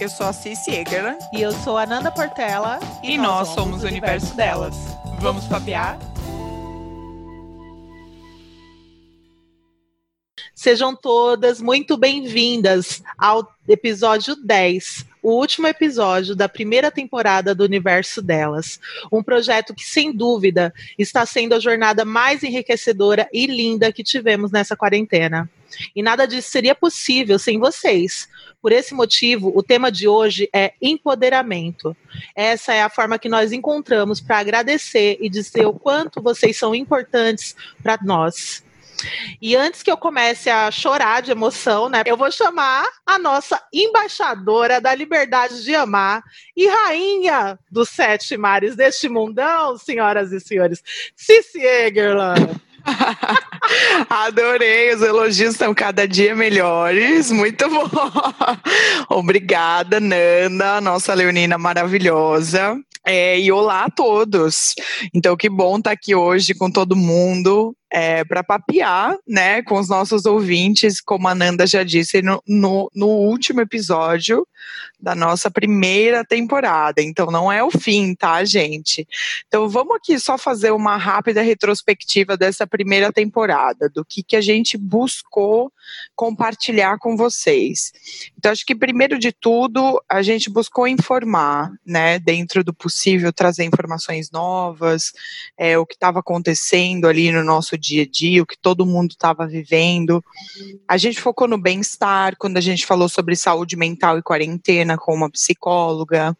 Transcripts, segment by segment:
Eu sou a Cici Egerland. E eu sou a Nanda Portela. E, e nós, nós, somos o universo, universo delas. delas. Vamos papear? Sejam todas muito bem-vindas ao episódio 10, o último episódio da primeira temporada do Universo Delas. Um projeto que, sem dúvida, está sendo a jornada mais enriquecedora e linda que tivemos nessa quarentena. E nada disso seria possível sem vocês. Por esse motivo, o tema de hoje é empoderamento. Essa é a forma que nós encontramos para agradecer e dizer o quanto vocês são importantes para nós. E antes que eu comece a chorar de emoção, né, eu vou chamar a nossa embaixadora da liberdade de amar e rainha dos sete mares deste mundão, senhoras e senhores, Cici Egerland. Adorei, os elogios estão cada dia melhores, muito bom. Obrigada, Nanda, nossa leonina maravilhosa. É, e olá a todos. Então, que bom estar aqui hoje com todo mundo é, para papear né, com os nossos ouvintes, como a Nanda já disse no, no, no, último episódio da nossa primeira temporada. Então, não é o fim, tá, gente? Então, vamos aqui só fazer uma rápida retrospectiva dessa primeira temporada, do que, que a gente buscou compartilhar com vocês. Então, acho que, primeiro de tudo, a gente buscou informar, né, dentro do possível, trazer informações novas, é, o que estava acontecendo ali no nosso dia a dia, o que todo mundo estava vivendo. A gente focou no bem-estar quando a gente falou sobre saúde mental e quarentena com uma psicóloga.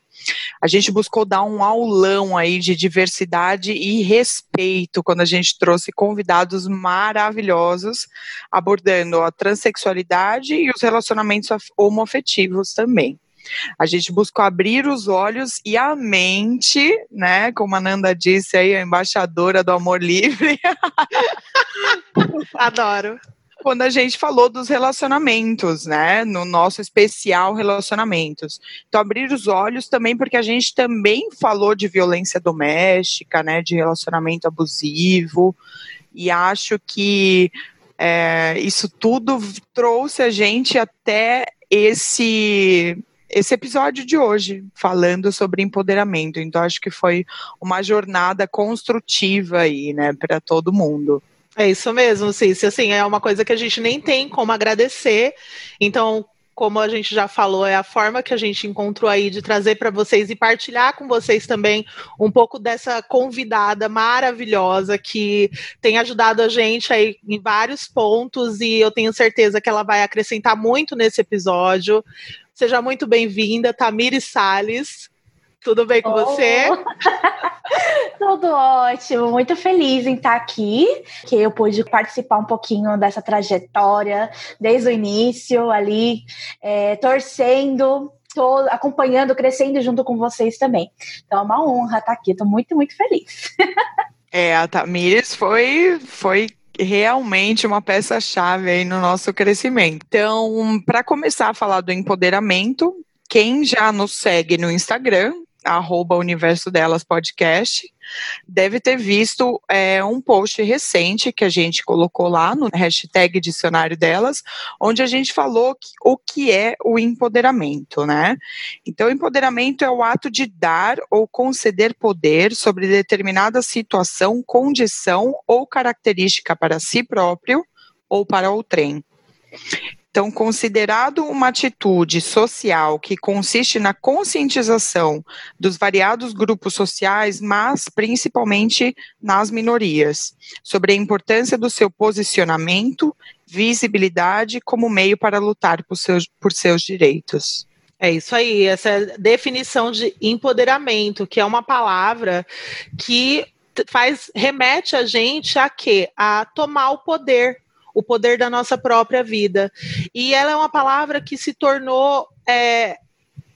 A gente buscou dar um aulão aí de diversidade e respeito quando a gente trouxe convidados maravilhosos abordando a transexualidade e os relacionamentos homoafetivos também. A gente buscou abrir os olhos e a mente, né? Como a Nanda disse aí, a embaixadora do amor livre. Adoro quando a gente falou dos relacionamentos, né? No nosso especial relacionamentos. Então, abrir os olhos também, porque a gente também falou de violência doméstica, né? De relacionamento abusivo. E acho que é, isso tudo trouxe a gente até esse esse episódio de hoje, falando sobre empoderamento. Então, acho que foi uma jornada construtiva aí, né, para todo mundo. É isso mesmo, Cícia. Assim, é uma coisa que a gente nem tem como agradecer. Então, como a gente já falou, é a forma que a gente encontrou aí de trazer para vocês e partilhar com vocês também um pouco dessa convidada maravilhosa que tem ajudado a gente aí em vários pontos e eu tenho certeza que ela vai acrescentar muito nesse episódio. Seja muito bem-vinda, Tamires Sales. Tudo bem com oh. você? Tudo ótimo, muito feliz em estar aqui, que eu pude participar um pouquinho dessa trajetória desde o início ali, é, torcendo, tô acompanhando, crescendo junto com vocês também. Então é uma honra estar aqui, estou muito, muito feliz. é, a Tamires foi, foi realmente uma peça-chave aí no nosso crescimento. Então, para começar a falar do empoderamento, quem já nos segue no Instagram, arroba Universo Delas Podcast, deve ter visto é, um post recente que a gente colocou lá no hashtag dicionário delas, onde a gente falou que, o que é o empoderamento, né? Então, empoderamento é o ato de dar ou conceder poder sobre determinada situação, condição ou característica para si próprio ou para outrem. Então, considerado uma atitude social que consiste na conscientização dos variados grupos sociais, mas principalmente nas minorias, sobre a importância do seu posicionamento, visibilidade como meio para lutar por seus, por seus direitos. É isso aí, essa definição de empoderamento, que é uma palavra que faz remete a gente a quê? A tomar o poder o poder da nossa própria vida. E ela é uma palavra que se tornou é,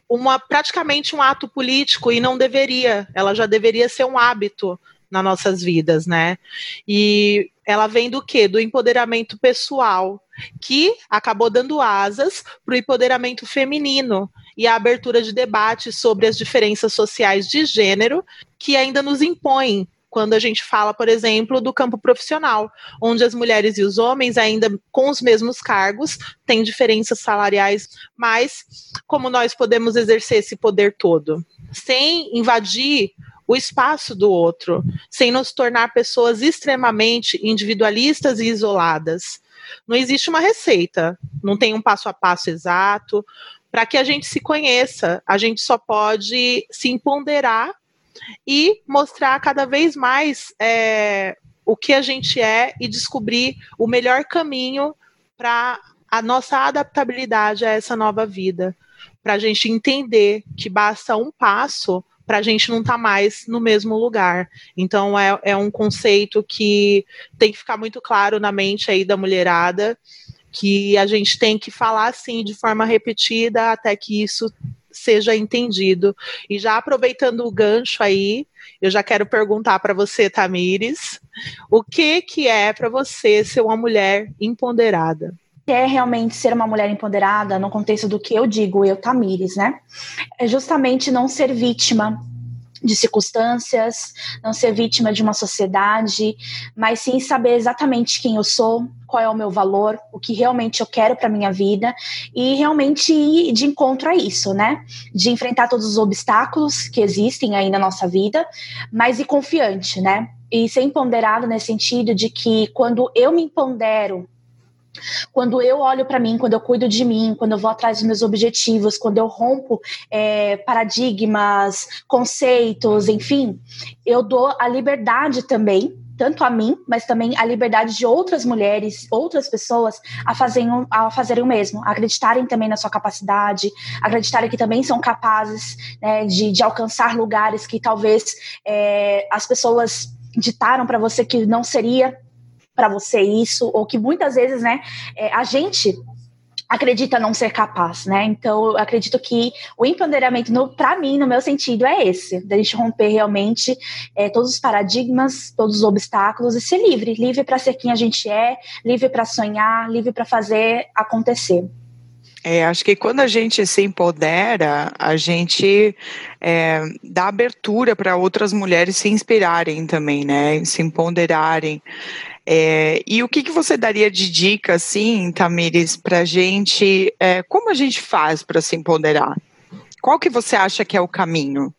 uma praticamente um ato político e não deveria. Ela já deveria ser um hábito nas nossas vidas, né? E ela vem do quê? Do empoderamento pessoal, que acabou dando asas para o empoderamento feminino e a abertura de debates sobre as diferenças sociais de gênero que ainda nos impõem quando a gente fala, por exemplo, do campo profissional, onde as mulheres e os homens, ainda com os mesmos cargos, têm diferenças salariais, mas como nós podemos exercer esse poder todo? Sem invadir o espaço do outro, sem nos tornar pessoas extremamente individualistas e isoladas. Não existe uma receita, não tem um passo a passo exato. Para que a gente se conheça, a gente só pode se empoderar e mostrar cada vez mais é, o que a gente é e descobrir o melhor caminho para a nossa adaptabilidade a essa nova vida. Para a gente entender que basta um passo para a gente não estar tá mais no mesmo lugar. Então é, é um conceito que tem que ficar muito claro na mente aí da mulherada, que a gente tem que falar assim de forma repetida até que isso seja entendido. E já aproveitando o gancho aí, eu já quero perguntar para você, Tamires, o que que é para você ser uma mulher empoderada? é realmente ser uma mulher empoderada no contexto do que eu digo, eu, Tamires, né? É justamente não ser vítima de circunstâncias, não ser vítima de uma sociedade, mas sim saber exatamente quem eu sou, qual é o meu valor, o que realmente eu quero para minha vida e realmente ir de encontro a isso, né? De enfrentar todos os obstáculos que existem aí na nossa vida, mas ir confiante, né? E ser empoderado nesse sentido de que quando eu me empodero quando eu olho para mim, quando eu cuido de mim, quando eu vou atrás dos meus objetivos, quando eu rompo é, paradigmas, conceitos, enfim, eu dou a liberdade também tanto a mim, mas também a liberdade de outras mulheres, outras pessoas a fazerem, a fazerem o mesmo, acreditarem também na sua capacidade, acreditarem que também são capazes né, de, de alcançar lugares que talvez é, as pessoas ditaram para você que não seria para você isso, ou que muitas vezes, né, é, a gente acredita não ser capaz, né? Então, eu acredito que o empoderamento, para mim, no meu sentido, é esse: da gente romper realmente é, todos os paradigmas, todos os obstáculos e ser livre livre para ser quem a gente é, livre para sonhar, livre para fazer acontecer. É, acho que quando a gente se empodera, a gente é, dá abertura para outras mulheres se inspirarem também, né? Se empoderarem. É, e o que, que você daria de dica, assim, Tamires, para a gente? É, como a gente faz para se empoderar? Qual que você acha que é o caminho?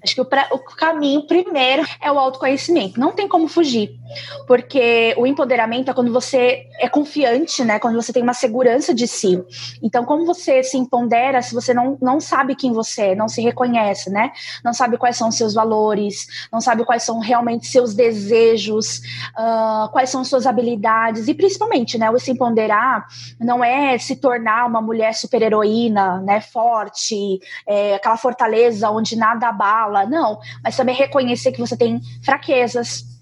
Acho que o, o, caminho primeiro é o autoconhecimento. Não tem como fugir, porque o empoderamento é quando você é confiante, né? Quando você tem uma segurança de si. Então, como você se empodera se você não, não sabe quem você é, não se reconhece, né? Não sabe quais são os seus valores, não sabe quais são realmente seus desejos, uh, quais são suas habilidades e principalmente, né? O se empoderar não é se tornar uma mulher super heroína, né? Forte, é, aquela fortaleza onde nada abala fala, não, mas também reconhecer que você tem fraquezas,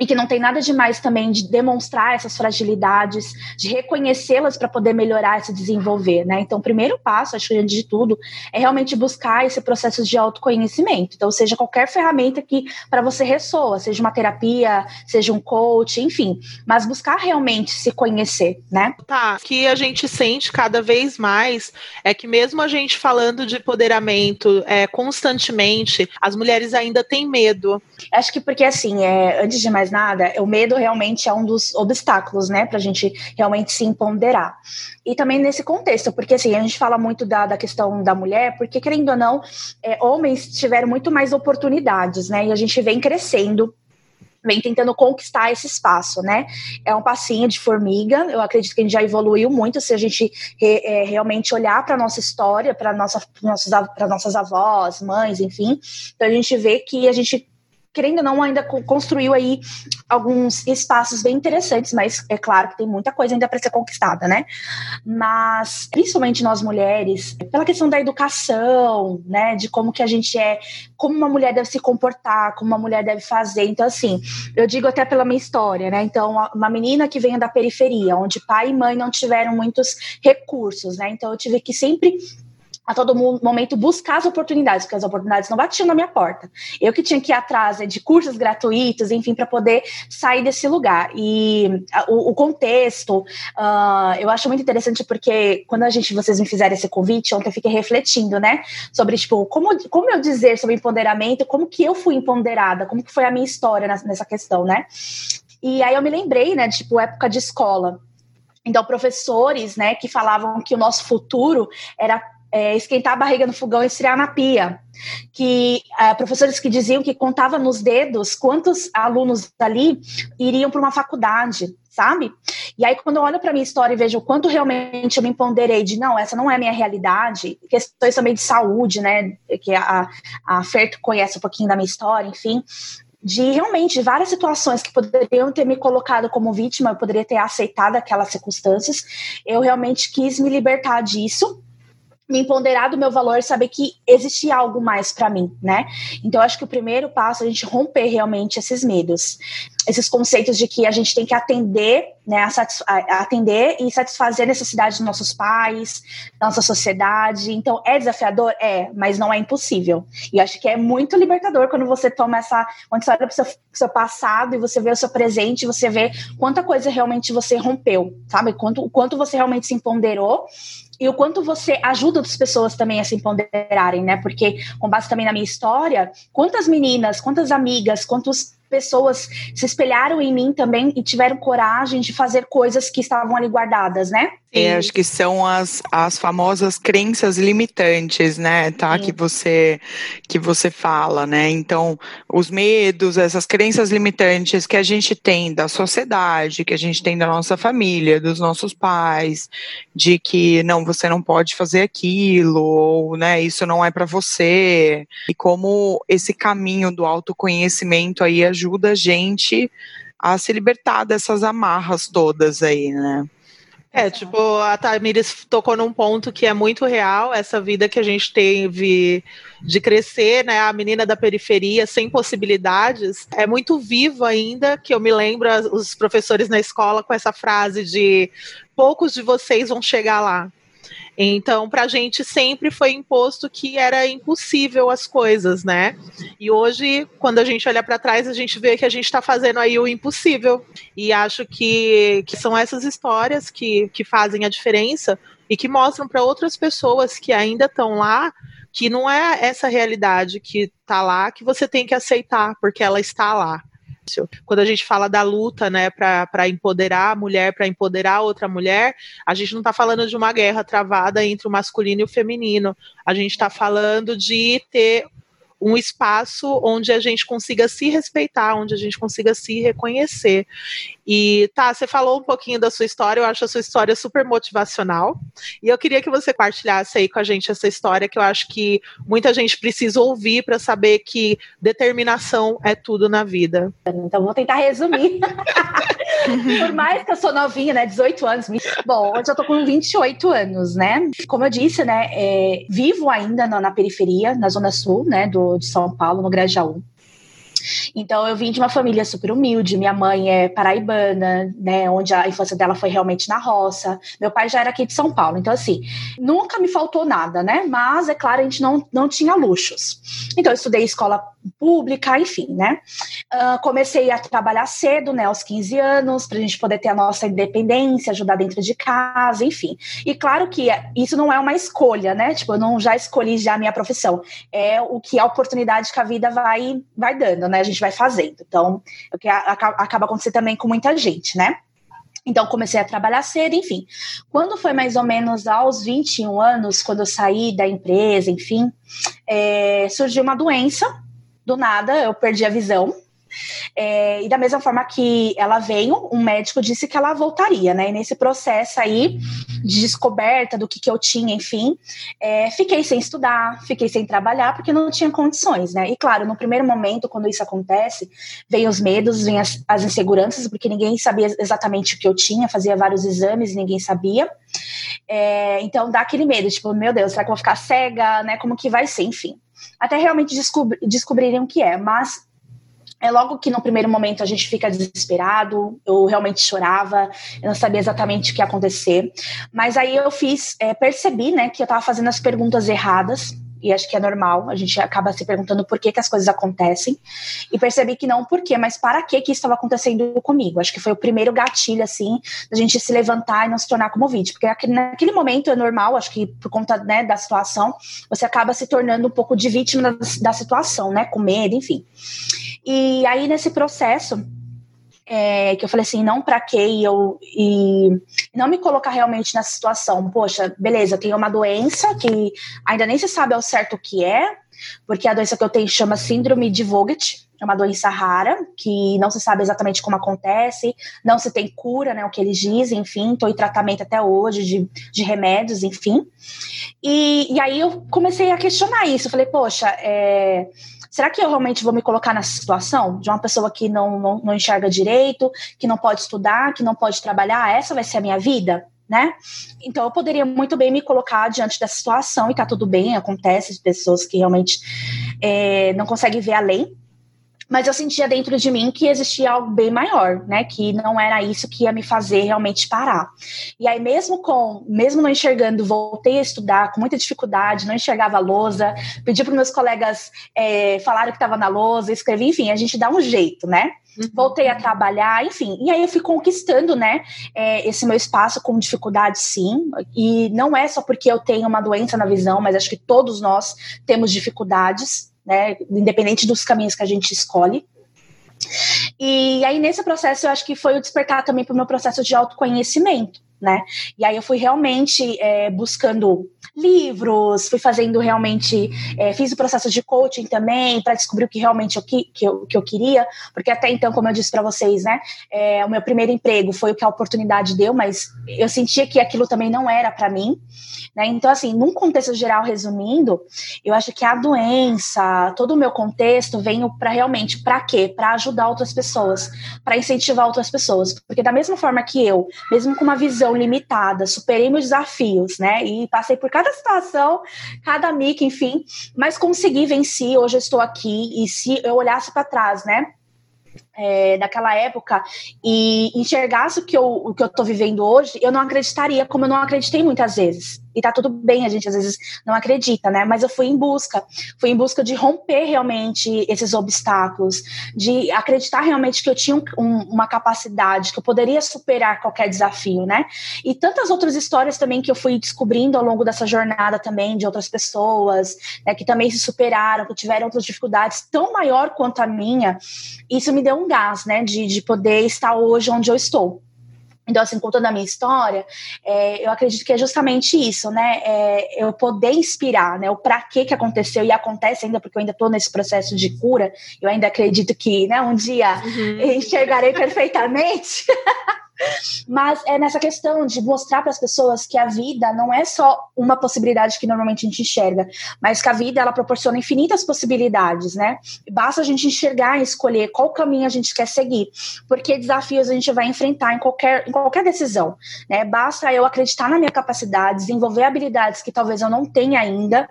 e que não tem nada demais também de demonstrar essas fragilidades, de reconhecê-las para poder melhorar e se desenvolver, né? Então, o primeiro passo, acho que antes de tudo, é realmente buscar esse processo de autoconhecimento. Então, seja qualquer ferramenta que para você ressoa, seja uma terapia, seja um coach, enfim, mas buscar realmente se conhecer, né? Tá, que a gente sente cada vez mais é que mesmo a gente falando de empoderamento é, constantemente, as mulheres ainda têm medo. Acho que porque assim, é, antes de mais nada, o medo realmente é um dos obstáculos, né, para a gente realmente se empoderar. E também nesse contexto, porque assim, a gente fala muito da, da questão da mulher, porque querendo ou não, é, homens tiveram muito mais oportunidades, né, e a gente vem crescendo vem tentando conquistar esse espaço, né? É um passinho de formiga. Eu acredito que a gente já evoluiu muito se a gente re, é, realmente olhar para nossa história, para nossa, para nossas avós, mães, enfim. Então a gente vê que a gente querendo ou não, ainda construiu aí alguns espaços bem interessantes, mas é claro que tem muita coisa ainda para ser conquistada, né? Mas, principalmente nós mulheres, pela questão da educação, né, de como que a gente é, como uma mulher deve se comportar, como uma mulher deve fazer. Então, assim, eu digo até pela minha história, né? Então, uma menina que vem da periferia, onde pai e mãe não tiveram muitos recursos, né? Então, eu tive que sempre a todo momento buscar as oportunidades, porque as oportunidades não batiam na minha porta. Eu que tinha que ir atrás né, de cursos gratuitos, enfim, para poder sair desse lugar. E o, o contexto, uh, eu acho muito interessante porque quando a gente, vocês me fizeram esse convite, ontem eu fiquei refletindo, né, sobre, tipo, como, como eu dizer sobre empoderamento, como que eu fui empoderada, como que foi a minha história nessa questão, né? E aí eu me lembrei, né, tipo, época de escola. Então, professores, né, que falavam que o nosso futuro era é, esquentar a barriga no fogão e esfriar na pia. Que é, professores que diziam que contava nos dedos quantos alunos ali iriam para uma faculdade, sabe? E aí, quando eu olho para minha história e vejo o quanto realmente eu me empoderei de não, essa não é a minha realidade, questões também de saúde, né? Que a, a Fer conhece um pouquinho da minha história, enfim de realmente várias situações que poderiam ter me colocado como vítima, eu poderia ter aceitado aquelas circunstâncias. Eu realmente quis me libertar disso me empoderar do meu valor, saber que existe algo mais para mim, né? Então, acho que o primeiro passo é a gente romper realmente esses medos, esses conceitos de que a gente tem que atender, né, atender e satisfazer a necessidade dos nossos pais, da nossa sociedade. Então, é desafiador? É, mas não é impossível. E acho que é muito libertador quando você toma essa. Quando você olha para o seu, seu, passado e você vê o seu presente, você vê quanta coisa realmente você rompeu, sabe? Quanto, quanto você realmente se empoderou e o quanto você ajuda as pessoas também a se empoderarem, né? Porque, com base também na minha história, quantas meninas, quantas amigas, quantos pessoas se espelharam em mim também e tiveram coragem de fazer coisas que estavam ali guardadas, né? É, acho que são as, as famosas crenças limitantes, né, tá? Que você que você fala, né? Então, os medos, essas crenças limitantes que a gente tem da sociedade, que a gente tem da nossa família, dos nossos pais, de que não, você não pode fazer aquilo, ou, né, isso não é para você. E como esse caminho do autoconhecimento aí ajuda a gente a se libertar dessas amarras todas aí, né? É, tipo, a Tamires tocou num ponto que é muito real, essa vida que a gente teve de crescer, né, a menina da periferia, sem possibilidades, é muito vivo ainda, que eu me lembro os professores na escola com essa frase de poucos de vocês vão chegar lá. Então, para a gente sempre foi imposto que era impossível as coisas, né? E hoje, quando a gente olha para trás, a gente vê que a gente está fazendo aí o impossível. E acho que, que são essas histórias que, que fazem a diferença e que mostram para outras pessoas que ainda estão lá que não é essa realidade que está lá que você tem que aceitar, porque ela está lá difícil. Quando a gente fala da luta, né, para empoderar a mulher, para empoderar outra mulher, a gente não está falando de uma guerra travada entre o masculino e o feminino. A gente está falando de ter um espaço onde a gente consiga se respeitar, onde a gente consiga se reconhecer. E tá, você falou um pouquinho da sua história, eu acho a sua história super motivacional. E eu queria que você partilhasse aí com a gente essa história que eu acho que muita gente precisa ouvir para saber que determinação é tudo na vida. Então vou tentar resumir. Por mais que eu sou novinha, né, 18 anos. Bom, hoje eu tô com 28 anos, né? Como eu disse, né, é, vivo ainda na, na, periferia, na zona sul, né, do, de São Paulo, no Grajaú. Então eu vim de uma família super humilde. Minha mãe é paraibana, né, onde a infância dela foi realmente na roça. Meu pai já era aqui de São Paulo. Então assim, nunca me faltou nada, né? Mas é claro, a gente não, não tinha luxos. Então eu estudei escola pública, enfim, né? Uh, comecei a trabalhar cedo, né, aos 15 anos, para a gente poder ter a nossa independência, ajudar dentro de casa, enfim. E claro que isso não é uma escolha, né? Tipo, eu não já escolhi já a minha profissão. É o que a oportunidade que a vida vai, vai dando, né? A gente vai fazendo. Então, é o que acaba acontecendo também com muita gente, né? Então, comecei a trabalhar cedo, enfim. Quando foi mais ou menos aos 21 anos, quando eu saí da empresa, enfim, é, surgiu uma doença do nada eu perdi a visão. É, e da mesma forma que ela veio, um médico disse que ela voltaria, né? E nesse processo aí de descoberta do que, que eu tinha, enfim, é, fiquei sem estudar, fiquei sem trabalhar, porque não tinha condições, né? E claro, no primeiro momento, quando isso acontece, vem os medos, vem as, as inseguranças, porque ninguém sabia exatamente o que eu tinha, fazia vários exames, ninguém sabia. É, então dá aquele medo, tipo, meu Deus, será que eu vou ficar cega, né? Como que vai ser, enfim até realmente descobri descobrirem o que é. Mas É logo que no primeiro momento a gente fica desesperado, eu realmente chorava, eu não sabia exatamente o que ia acontecer. Mas aí eu fiz, é, percebi, né, que eu estava fazendo as perguntas erradas, e acho que é normal, a gente acaba se perguntando por que, que as coisas acontecem, e percebi que não por quê, mas para que que estava acontecendo comigo. Acho que foi o primeiro gatilho, assim, da gente se levantar e não se tornar como vítima, porque naquele momento é normal, acho que por conta né, da situação, você acaba se tornando um pouco de vítima da, da situação, né, com medo, enfim. E aí, nesse processo, é, que eu falei assim, não para que eu e não me colocar realmente nessa situação. Poxa, beleza, tenho uma doença que ainda nem se sabe ao certo o que é, porque a doença que eu tenho chama síndrome de Vogt, é uma doença rara, que não se sabe exatamente como acontece, não se tem cura, né, o que eles dizem, enfim, estou em tratamento até hoje de, de remédios, enfim. E, e aí eu comecei a questionar isso, eu falei, poxa, é, será que eu realmente vou me colocar nessa situação de uma pessoa que não, não, não enxerga direito, que não pode estudar, que não pode trabalhar? Essa vai ser a minha vida? Né? Então eu poderia muito bem me colocar diante dessa situação e tá tudo bem, acontece de pessoas que realmente é, não conseguem ver além mas eu sentia dentro de mim que existia algo bem maior, né? Que não era isso que ia me fazer realmente parar. E aí, mesmo com, mesmo não enxergando, voltei a estudar com muita dificuldade, não enxergava a lousa, pedi para meus colegas é, falaram que estava na lousa, escrevi, enfim, a gente dá um jeito, né? Uhum. Voltei a trabalhar, enfim. E aí eu fui conquistando, né, é, esse meu espaço com dificuldade, sim. E não é só porque eu tenho uma doença na visão, mas acho que todos nós temos dificuldades né? Independente dos caminhos que a gente escolhe. E aí, nesse processo, eu acho que foi o despertar também para o meu processo de autoconhecimento, né? E aí eu fui realmente é, buscando livros, fui fazendo realmente, é, fiz o processo de coaching também para descobrir o que realmente eu, que, que, eu, que eu queria, porque até então, como eu disse para vocês, né, é, o meu primeiro emprego foi o que a oportunidade deu, mas eu sentia que aquilo também não era para mim. Né? Então, assim, num contexto geral, resumindo, eu acho que a doença, todo o meu contexto, veio para realmente, para quê? Para ajudar outras pessoas, para incentivar outras pessoas. Porque da mesma forma que eu, mesmo com uma visão limitada, superei meus desafios, né? E passei por cada situação, cada mica, enfim, mas consegui vencer. Hoje eu estou aqui e se eu olhasse para trás, né? é, daquela época e enxergasse o que, eu, o que eu vivendo hoje, eu não acreditaria como eu não acreditei muitas vezes. E tá tudo bem, a gente às vezes não acredita, né? Mas eu fui em busca, fui em busca de romper realmente esses obstáculos, de acreditar realmente que eu tinha um, uma capacidade, que eu poderia superar qualquer desafio, né? E tantas outras histórias também que eu fui descobrindo ao longo dessa jornada também de outras pessoas, né, que também se superaram, que tiveram outras dificuldades tão maior quanto a minha. Isso me deu um gás, né, de, de poder estar hoje onde eu estou. Então, assim, contando a minha história, é, eu acredito que é justamente isso, né? É, eu poder inspirar, né? O para que que aconteceu e acontece ainda, porque eu ainda estou nesse processo de cura. Eu ainda acredito que, né? Um dia uhum. enxergarei perfeitamente. Mas é nessa questão de mostrar para as pessoas que a vida não é só uma possibilidade que normalmente a gente enxerga, mas que a vida ela proporciona infinitas possibilidades, né? Basta a gente enxergar e escolher qual caminho a gente quer seguir, porque desafios a gente vai enfrentar em qualquer, em qualquer decisão, né? Basta eu acreditar na minha capacidade, desenvolver habilidades que talvez eu não tenha ainda,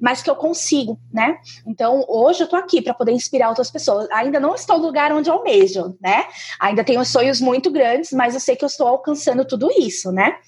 mas que eu consigo, né? Então, hoje eu tô aqui para poder inspirar outras pessoas. Ainda não estou no lugar onde eu almejo, né? Ainda tenho sonhos muito grandes, mas mas eu sei que eu estou alcançando tudo isso, né?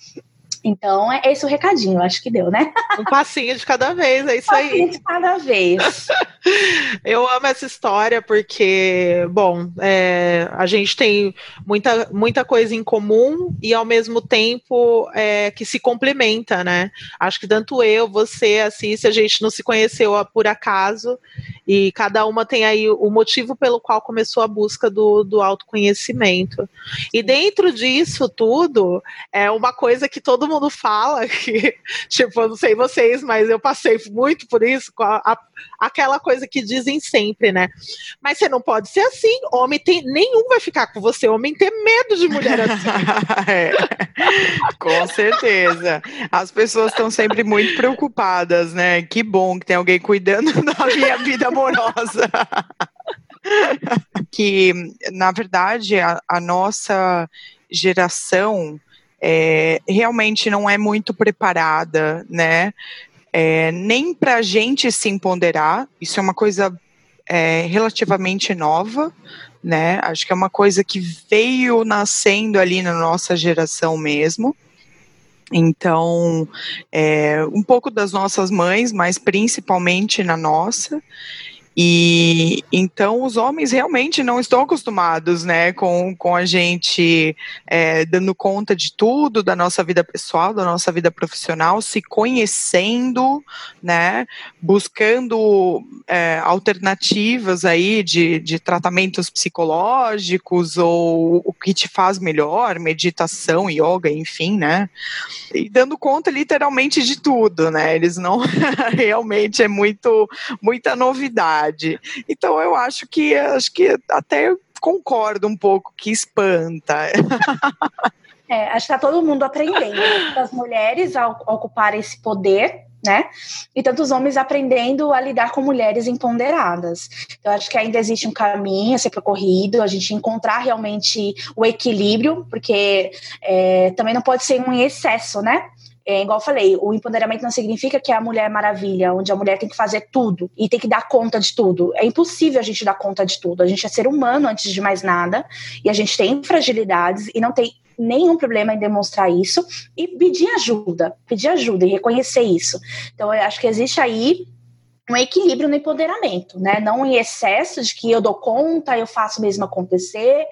Então, é esse o recadinho, acho que deu, né? Um passinho de cada vez, é isso um aí. Um passinho de cada vez. Eu amo essa história porque, bom, é, a gente tem muita, muita coisa em comum e, ao mesmo tempo, é, que se complementa, né? Acho que tanto eu, você, a Cícia, a gente não se conheceu por acaso e cada uma tem aí o motivo pelo qual começou a busca do, do autoconhecimento. E dentro disso tudo, é uma coisa que todo mundo fala, que, tipo, eu não sei vocês, mas eu passei muito por isso, com a, a, aquela coisa que dizem sempre, né? Mas você não pode ser assim, homem tem, nenhum vai ficar com você, homem tem medo de mulher assim. é, com certeza. As pessoas estão sempre muito preocupadas, né? Que bom que tem alguém cuidando da minha vida amorosa. que, na verdade, a, a nossa geração é, realmente não é muito preparada, né? É, nem para a gente se empoderar, isso é uma coisa é relativamente nova, né? Acho que é uma coisa que veio nascendo ali na nossa geração mesmo. Então, é, um pouco das nossas mães, mas principalmente na nossa. E então os homens realmente não estão acostumados, né, com, com a gente é, dando conta de tudo da nossa vida pessoal, da nossa vida profissional, se conhecendo, né, buscando é, alternativas aí de, de tratamentos psicológicos ou o que te faz melhor, meditação, yoga, enfim, né, e dando conta literalmente de tudo, né, eles não realmente é muito muita novidade verdade. Então eu acho que acho que até concordo um pouco que espanta. É, acho que está todo mundo aprendendo. Né? As mulheres a ocupar esse poder, né? E tantos homens aprendendo a lidar com mulheres empoderadas. Então, acho que ainda existe um caminho a ser percorrido, a gente encontrar realmente o equilíbrio, porque é, também não pode ser um excesso, né? É, igual eu falei, o empoderamento não significa que é a mulher maravilha, onde a mulher tem que fazer tudo e tem que dar conta de tudo. É impossível a gente dar conta de tudo. A gente é ser humano antes de mais nada e a gente tem fragilidades e não tem nenhum problema em demonstrar isso e pedir ajuda, pedir ajuda e reconhecer isso. Então, eu acho que existe aí um equilíbrio no empoderamento, né? Não em excesso de que eu dou conta, eu faço mesmo acontecer,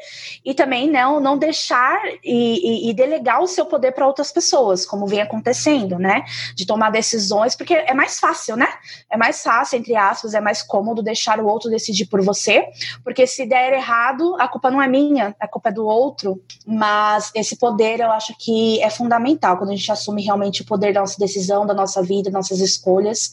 e também não não deixar e, e, e delegar o seu poder para outras pessoas, como vem acontecendo, né? De tomar decisões, porque é mais fácil, né? É mais fácil, entre aspas, é mais cômodo deixar o outro decidir por você, porque se der errado, a culpa não é minha, a culpa é do outro. Mas esse poder eu acho que é fundamental quando a gente assume realmente o poder da nossa decisão, da nossa vida, nossas escolhas.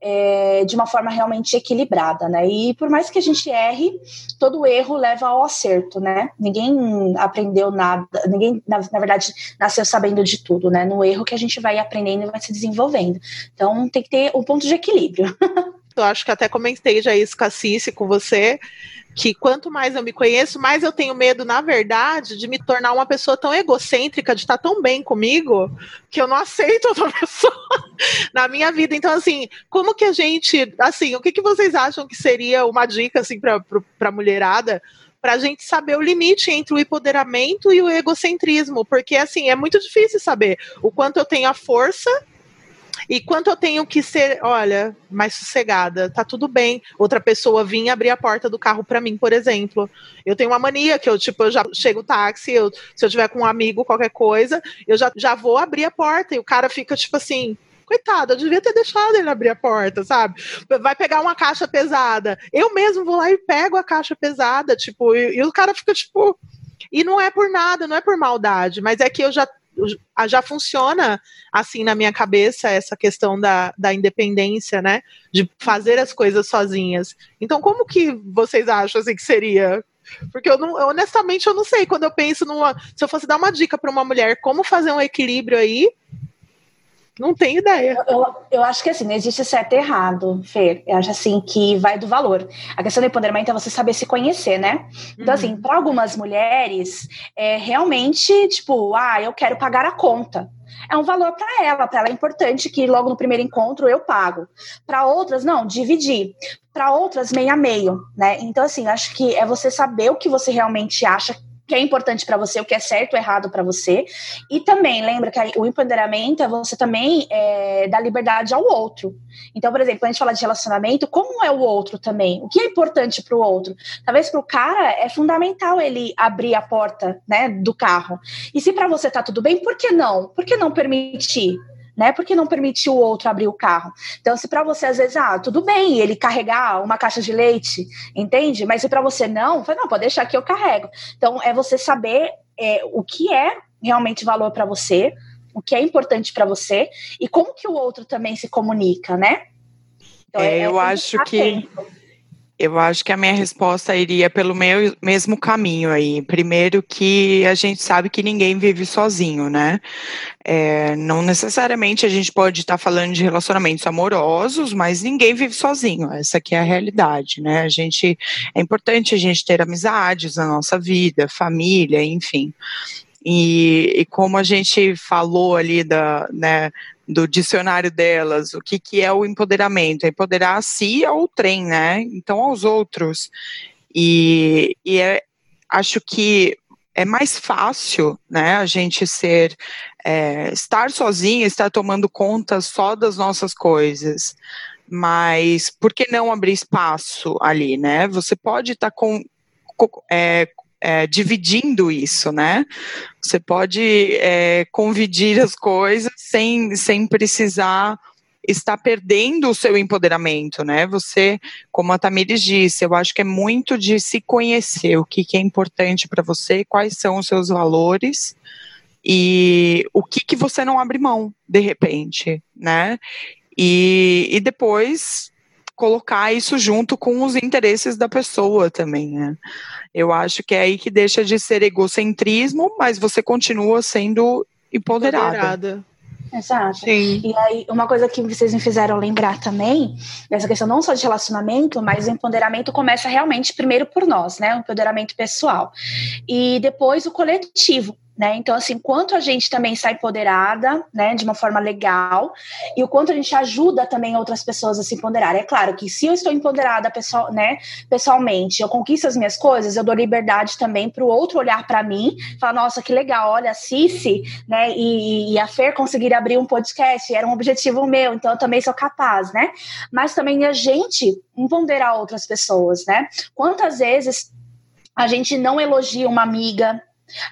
É, de uma forma realmente equilibrada, né? E por mais que a gente erre, todo erro leva ao acerto, né? Ninguém aprendeu nada, ninguém, na, na verdade, nasceu sabendo de tudo, né? No erro que a gente vai aprendendo e vai se desenvolvendo. Então tem que ter um ponto de equilíbrio. Eu acho que até comentei já isso, com você, que quanto mais eu me conheço, mais eu tenho medo, na verdade, de me tornar uma pessoa tão egocêntrica, de estar tão bem comigo, que eu não aceito outra pessoa na minha vida. Então, assim, como que a gente, assim, o que, que vocês acham que seria uma dica, assim, para a mulherada? para a gente saber o limite entre o empoderamento e o egocentrismo, porque assim é muito difícil saber o quanto eu tenho a força e quanto eu tenho que ser, olha, mais sossegada, tá tudo bem. Outra pessoa vir abrir a porta do carro para mim, por exemplo. Eu tenho uma mania que eu, tipo, eu já chego o táxi, eu, se eu tiver com um amigo, qualquer coisa, eu já, já vou abrir a porta e o cara fica, tipo assim, coitado, eu devia ter deixado ele abrir a porta, sabe? Vai pegar uma caixa pesada. Eu mesmo vou lá e pego a caixa pesada, tipo, e, e o cara fica, tipo. E não é por nada, não é por maldade, mas é que eu já já funciona assim na minha cabeça essa questão da, da independência, né? De fazer as coisas sozinhas. Então, como que vocês acham assim, que seria? Porque eu não, honestamente eu não sei. Quando eu penso numa. Se eu fosse dar uma dica para uma mulher como fazer um equilíbrio aí, não tenho ideia. Eu, eu, eu, acho que assim, não existe certo e errado, Fer. Eu acho assim que vai do valor. A questão do empoderamento é você saber se conhecer, né? Então, assim, uhum. assim, para algumas mulheres, é realmente, tipo, ah, eu quero pagar a conta. É um valor para ela, para ela é importante que logo no primeiro encontro eu pago. Para outras, não, dividir. Para outras, meio a meio, né? Então, assim, acho que é você saber o que você realmente acha que é importante para você, o que é certo ou errado para você. E também, lembra que o empoderamento é você também é, dar liberdade ao outro. Então, por exemplo, quando a gente fala de relacionamento, como é o outro também? O que é importante para o outro? Talvez para o cara é fundamental ele abrir a porta né, do carro. E se para você tá tudo bem, por que não? Por que não permitir? Né? Por que não permitir o outro abrir o carro? Então, se para você às vezes, ah, tudo bem, ele carregar uma caixa de leite, entende? Mas se para você não, fala, não, pode deixar que eu carrego. Então, é você saber é, o que é realmente valor para você, o que é importante para você e como que o outro também se comunica, né? Então, é, é eu acho que eu acho que a minha resposta iria pelo meu, mesmo caminho aí. Primeiro que a gente sabe que ninguém vive sozinho, né? É, não necessariamente a gente pode estar falando de relacionamentos amorosos, mas ninguém vive sozinho. Essa aqui é a realidade, né? A gente é importante a gente ter amizades na nossa vida, família, enfim. E, e como a gente falou ali da, né, do dicionário delas, o que, que é o empoderamento? É empoderar a si ao trem, né? Então aos outros. E, e é, acho que é mais fácil, né, a gente ser, é, estar sozinha, estar tomando conta só das nossas coisas. Mas por que não abrir espaço ali, né? Você pode estar tá com, é, é, dividindo isso, né? Você pode é, convidir as coisas sem, sem precisar estar perdendo o seu empoderamento, né? Você, como a Tamires disse, eu acho que é muito de se conhecer o que, que é importante para você, quais são os seus valores e o que, que você não abre mão, de repente, né? E, e depois colocar isso junto com os interesses da pessoa também, né? Eu acho que é aí que deixa de ser egocentrismo, mas você continua sendo empoderada. empoderada. Exato. Sim. E aí, uma coisa que vocês me fizeram lembrar também, dessa questão não só de relacionamento, mas o empoderamento começa realmente primeiro por nós, né? O empoderamento pessoal. E depois o coletivo. Né? Então, assim, quanto a gente também está empoderada, né, de uma forma legal, e o quanto a gente ajuda também outras pessoas a se empoderar. É claro que se eu estou empoderada pessoal, né, pessoalmente, eu conquisto as minhas coisas, eu dou liberdade também para o outro olhar para mim, falar, nossa, que legal, olha, a Cici, né, e, e a Fer conseguir abrir um podcast, era um objetivo meu, então eu também sou capaz, né? Mas também a gente empoderar outras pessoas, né? Quantas vezes a gente não elogia uma amiga,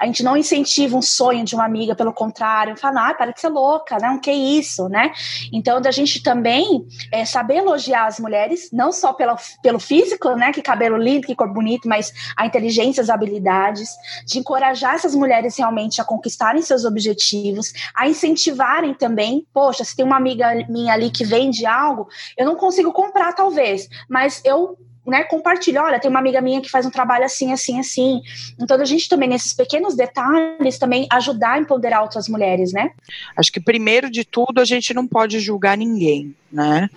a gente não incentiva um sonho de uma amiga, pelo contrário, fala, ah, para de ser louca, não, que isso, né? Então, da gente também é, saber elogiar as mulheres, não só pela, pelo físico, né, que cabelo lindo, que cor bonito, mas a inteligência, as habilidades, de encorajar essas mulheres realmente a conquistarem seus objetivos, a incentivarem também, poxa, se tem uma amiga minha ali que vende algo, eu não consigo comprar talvez, mas eu né, compartilha, olha, tem uma amiga minha que faz um trabalho assim, assim, assim. Então, a gente também, nesses pequenos detalhes, também ajudar a empoderar outras mulheres, né? Acho que, primeiro de tudo, a gente não pode julgar ninguém, né?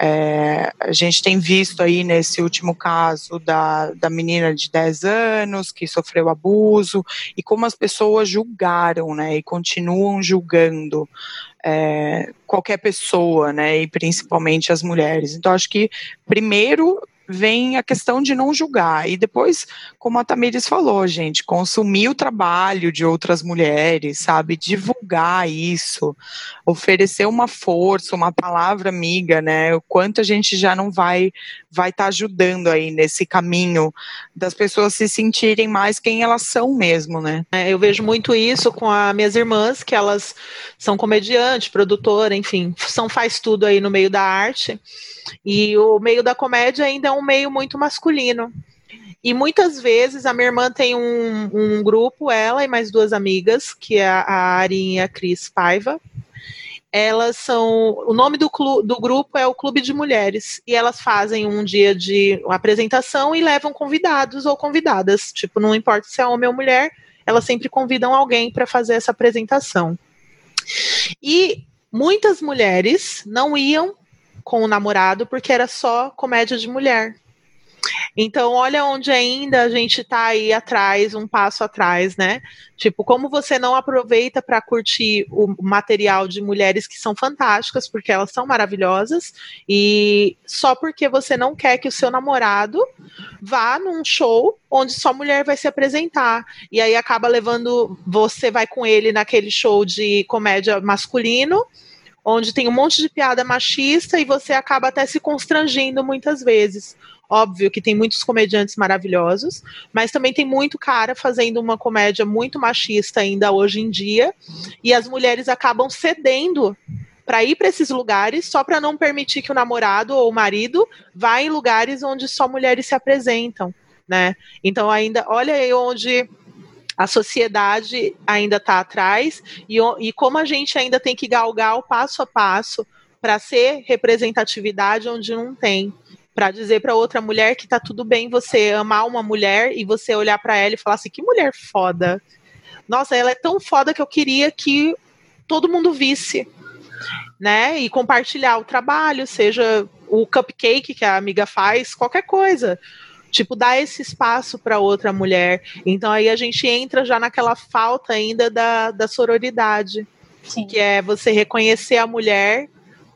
É, a gente tem visto aí nesse último caso da, da menina de 10 anos que sofreu abuso e como as pessoas julgaram, né, e continuam julgando é, qualquer pessoa, né, e principalmente as mulheres. Então, acho que primeiro vem a questão de não julgar. E depois, como a Tamires falou, gente, consumir o trabalho de outras mulheres, sabe? Divulgar isso, oferecer uma força, uma palavra amiga, né? O quanto a gente já não vai vai estar tá ajudando aí nesse caminho das pessoas se sentirem mais quem elas são mesmo, né? É, eu vejo muito isso com as minhas irmãs, que elas são comediante, produtora, enfim, são faz tudo aí no meio da arte. E o meio da comédia ainda é um meio muito masculino. E muitas vezes a minha irmã tem um, um grupo, ela e mais duas amigas, que é a Arin e a Cris Paiva. Elas são. O nome do, clu, do grupo é o Clube de Mulheres. E elas fazem um dia de apresentação e levam convidados ou convidadas. Tipo, não importa se é homem ou mulher, elas sempre convidam alguém para fazer essa apresentação. E muitas mulheres não iam com o namorado porque era só comédia de mulher. Então, olha onde ainda a gente está aí atrás, um passo atrás, né? Tipo, como você não aproveita para curtir o material de mulheres que são fantásticas, porque elas são maravilhosas, e só porque você não quer que o seu namorado vá num show onde só mulher vai se apresentar. E aí acaba levando, você vai com ele naquele show de comédia masculino onde tem um monte de piada machista e você acaba até se constrangendo muitas vezes. Óbvio que tem muitos comediantes maravilhosos, mas também tem muito cara fazendo uma comédia muito machista ainda hoje em dia, e as mulheres acabam cedendo para ir para esses lugares só para não permitir que o namorado ou o marido vá em lugares onde só mulheres se apresentam, né? Então ainda olha aí onde a sociedade ainda está atrás e, e como a gente ainda tem que galgar o passo a passo para ser representatividade onde não tem para dizer para outra mulher que tá tudo bem você amar uma mulher e você olhar para ela e falar assim: que mulher foda. Nossa, ela é tão foda que eu queria que todo mundo visse, né? E compartilhar o trabalho, seja o cupcake que a amiga faz, qualquer coisa. Tipo, dar esse espaço para outra mulher. Então aí a gente entra já naquela falta ainda da, da sororidade. Sim. que é você reconhecer a mulher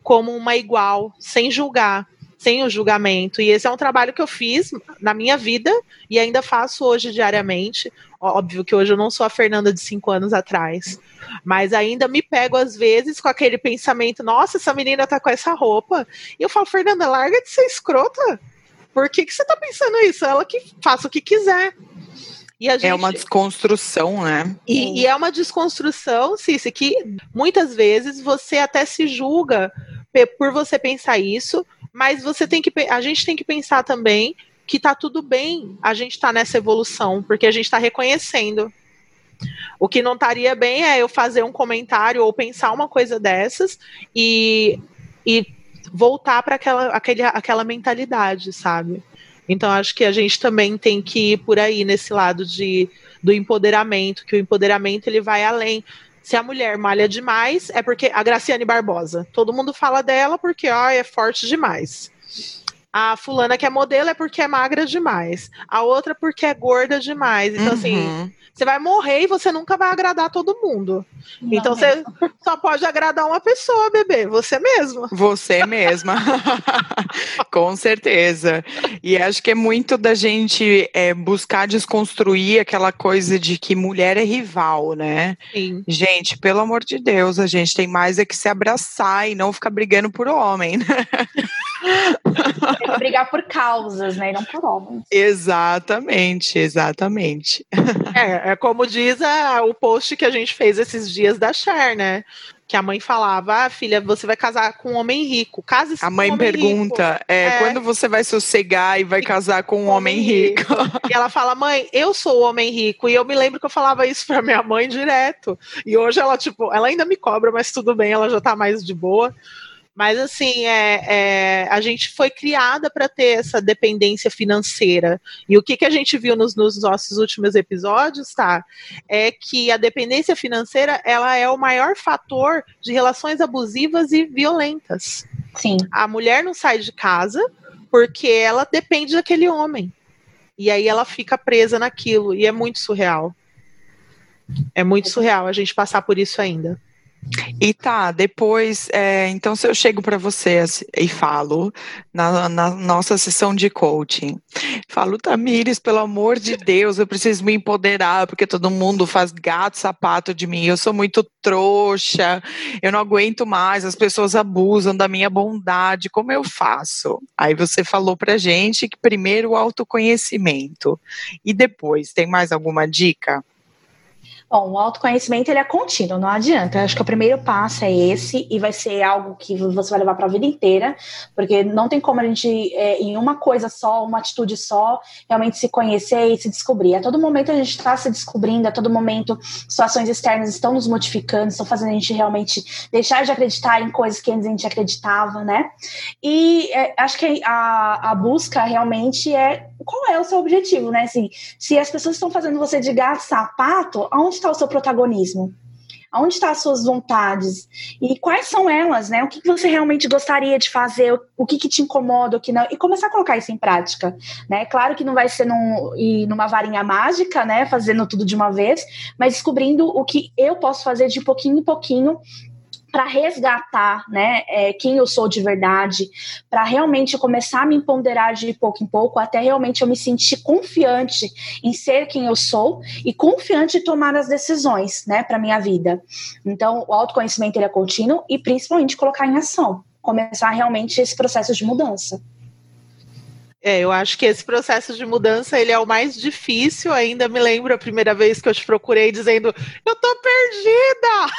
como uma igual, sem julgar, sem o julgamento. E esse é um trabalho que eu fiz na minha vida e ainda faço hoje diariamente. Óbvio que hoje eu não sou a Fernanda de cinco anos atrás, mas ainda me pego às vezes com aquele pensamento: nossa, essa menina tá com essa roupa. E eu falo, Fernanda, larga de ser escrota. Por que, que você tá pensando isso? Ela que faça o que quiser. Gente... É uma desconstrução, né? E, e, é uma desconstrução, Cici, que muitas vezes você até se julga por você pensar isso, mas você tem que a gente tem que pensar também que tá tudo bem a gente tá nessa evolução, porque a gente está reconhecendo. O que não estaria bem é eu fazer um comentário ou pensar uma coisa dessas e, e voltar para aquela, aquele, aquela mentalidade, sabe? Então acho que a gente também tem que ir por aí nesse lado de do empoderamento, que o empoderamento ele vai além. Se a mulher malha demais, é porque a Graciane Barbosa, todo mundo fala dela porque ó, é forte demais. A fulana que é modelo é porque é magra demais. A outra porque é gorda demais. Então, assim, uhum. assim, você vai morrer e você nunca vai agradar todo mundo. Não então você só pode agradar uma pessoa, bebê, você mesmo. Você mesma. Com certeza. E acho que é muito da gente é, buscar desconstruir aquela coisa de que mulher é rival, né? Sim. Gente, pelo amor de Deus, a gente tem mais é que se abraçar e não ficar brigando por homem. Né? Tem que brigar por causas, né? E não por homens. Exatamente, exatamente. É, é como diz a, o post que a gente fez esses dias da Cher, né? que a mãe falava, ah, filha, você vai casar com um homem rico. Case A mãe pergunta, é, é, quando você vai sossegar e vai casar com um homem rico? rico? E ela fala, mãe, eu sou o homem rico. E eu me lembro que eu falava isso pra minha mãe direto. E hoje ela, tipo, ela ainda me cobra, mas tudo bem, ela já tá mais de boa. Mas assim, é, é a gente foi criada para ter essa dependência financeira. E o que, que a gente viu nos, nos, nossos últimos episódios, tá? É que a dependência financeira ela é o maior fator de relações abusivas e violentas. Sim. A mulher não sai de casa porque ela depende daquele homem. E aí ela fica presa naquilo. E é muito surreal. É muito surreal a gente passar por isso ainda. E tá, depois, é, então se eu chego para você e falo na, na, nossa sessão de coaching, falo, Tamires, pelo amor de Deus, eu preciso me empoderar, porque todo mundo faz gato sapato de mim, eu sou muito trouxa, eu não aguento mais, as pessoas abusam da minha bondade, como eu faço? Aí você falou pra gente que primeiro o autoconhecimento, e depois, tem mais alguma dica? Bom, o autoconhecimento ele é contínuo, não adianta. Eu acho que o primeiro passo é esse e vai ser algo que você vai levar para a vida inteira, porque não tem como a gente, é, em uma coisa só, uma atitude só, realmente se conhecer e se descobrir. A todo momento a gente está se descobrindo, a todo momento situações externas estão nos modificando, estão fazendo a gente realmente deixar de acreditar em coisas que antes a gente acreditava, né? E é, acho que a, a busca realmente é qual é o seu objetivo, né? Assim, se as pessoas estão fazendo você de gato sapato, aonde está o seu protagonismo? Onde estão as suas vontades? E quais são elas, né? O que você realmente gostaria de fazer? O que, que te incomoda, o que não? E começar a colocar isso em prática, né? Claro que não vai ser num, numa varinha mágica, né? Fazendo tudo de uma vez, mas descobrindo o que eu posso fazer de pouquinho em pouquinho para resgatar né, é, quem eu sou de verdade, para realmente começar a me empoderar de pouco em pouco, até realmente eu me sentir confiante em ser quem eu sou e confiante em tomar as decisões né, para minha vida. Então, o autoconhecimento ele é contínuo e principalmente colocar em ação, começar realmente esse processo de mudança. É, eu acho que esse processo de mudança ele é o mais difícil. Ainda me lembro a primeira vez que eu te procurei dizendo eu tô perdida.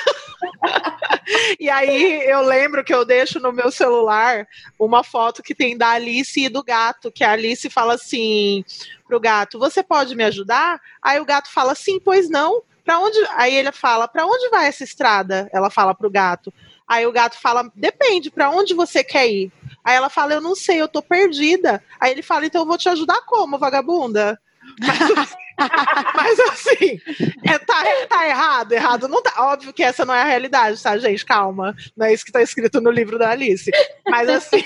e aí eu lembro que eu deixo no meu celular uma foto que tem da Alice e do gato, que a Alice fala assim pro gato: "Você pode me ajudar?" Aí o gato fala: "Sim, pois não." Para onde? Aí ele fala: "Para onde vai essa estrada?" Ela fala pro gato. Aí o gato fala: "Depende, para onde você quer ir?" Aí ela fala, eu não sei, eu tô perdida. Aí ele fala, então eu vou te ajudar como, vagabunda? Mas, mas assim, é, tá, tá errado, errado não tá. Óbvio que essa não é a realidade, tá, gente? Calma. Não é isso que tá escrito no livro da Alice. Mas assim,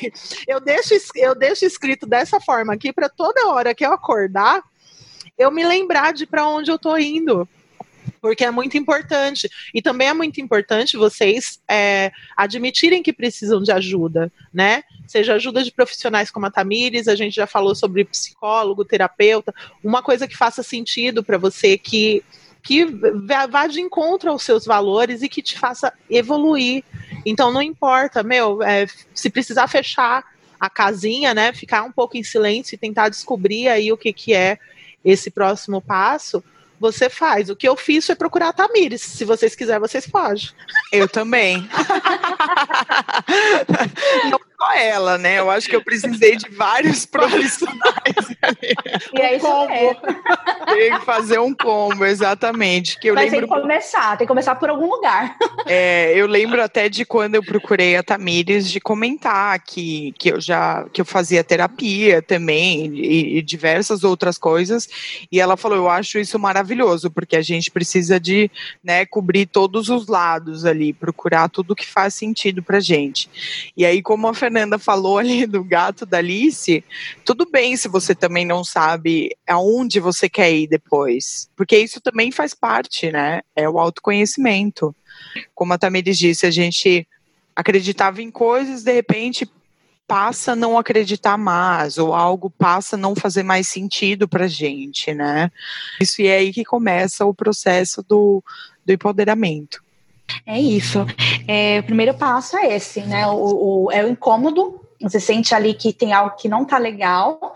eu deixo, eu deixo escrito dessa forma aqui para toda hora que eu acordar, eu me lembrar de para onde eu tô indo. Porque é muito importante. E também é muito importante vocês é, admitirem que precisam de ajuda, né? Seja ajuda de profissionais como a Tamires, a gente já falou sobre psicólogo, terapeuta, uma coisa que faça sentido para você, que que vá de encontro aos seus valores e que te faça evoluir. Então não importa, meu, é, se precisar fechar a casinha, né, ficar um pouco em silêncio e tentar descobrir aí o que, que é esse próximo passo, você faz. O que eu fiz foi procurar a Tamires. Se vocês quiserem, vocês podem. Eu também. Não só ela, né? Eu acho que eu precisei de vários profissionais. e é isso mesmo. Tem que fazer um combo, exatamente. Que eu Mas lembro... tem que começar, tem que começar por algum lugar. É, eu lembro até de quando eu procurei a Tamires de comentar que, que eu já que eu fazia terapia também e, e diversas outras coisas. E ela falou: eu acho isso maravilhoso, porque a gente precisa de né, cobrir todos os lados ali, procurar tudo que faz sentido pra gente. E aí, como a Fernanda falou ali do gato da Alice, tudo bem se você também não sabe aonde você quer ir depois, porque isso também faz parte, né? É o autoconhecimento. Como a Tamires disse, a gente acreditava em coisas, de repente passa a não acreditar mais, ou algo passa a não fazer mais sentido pra gente, né? Isso é aí que começa o processo do, do empoderamento. É isso. É, o primeiro passo é esse, né? O, o, é o incômodo. Você sente ali que tem algo que não tá legal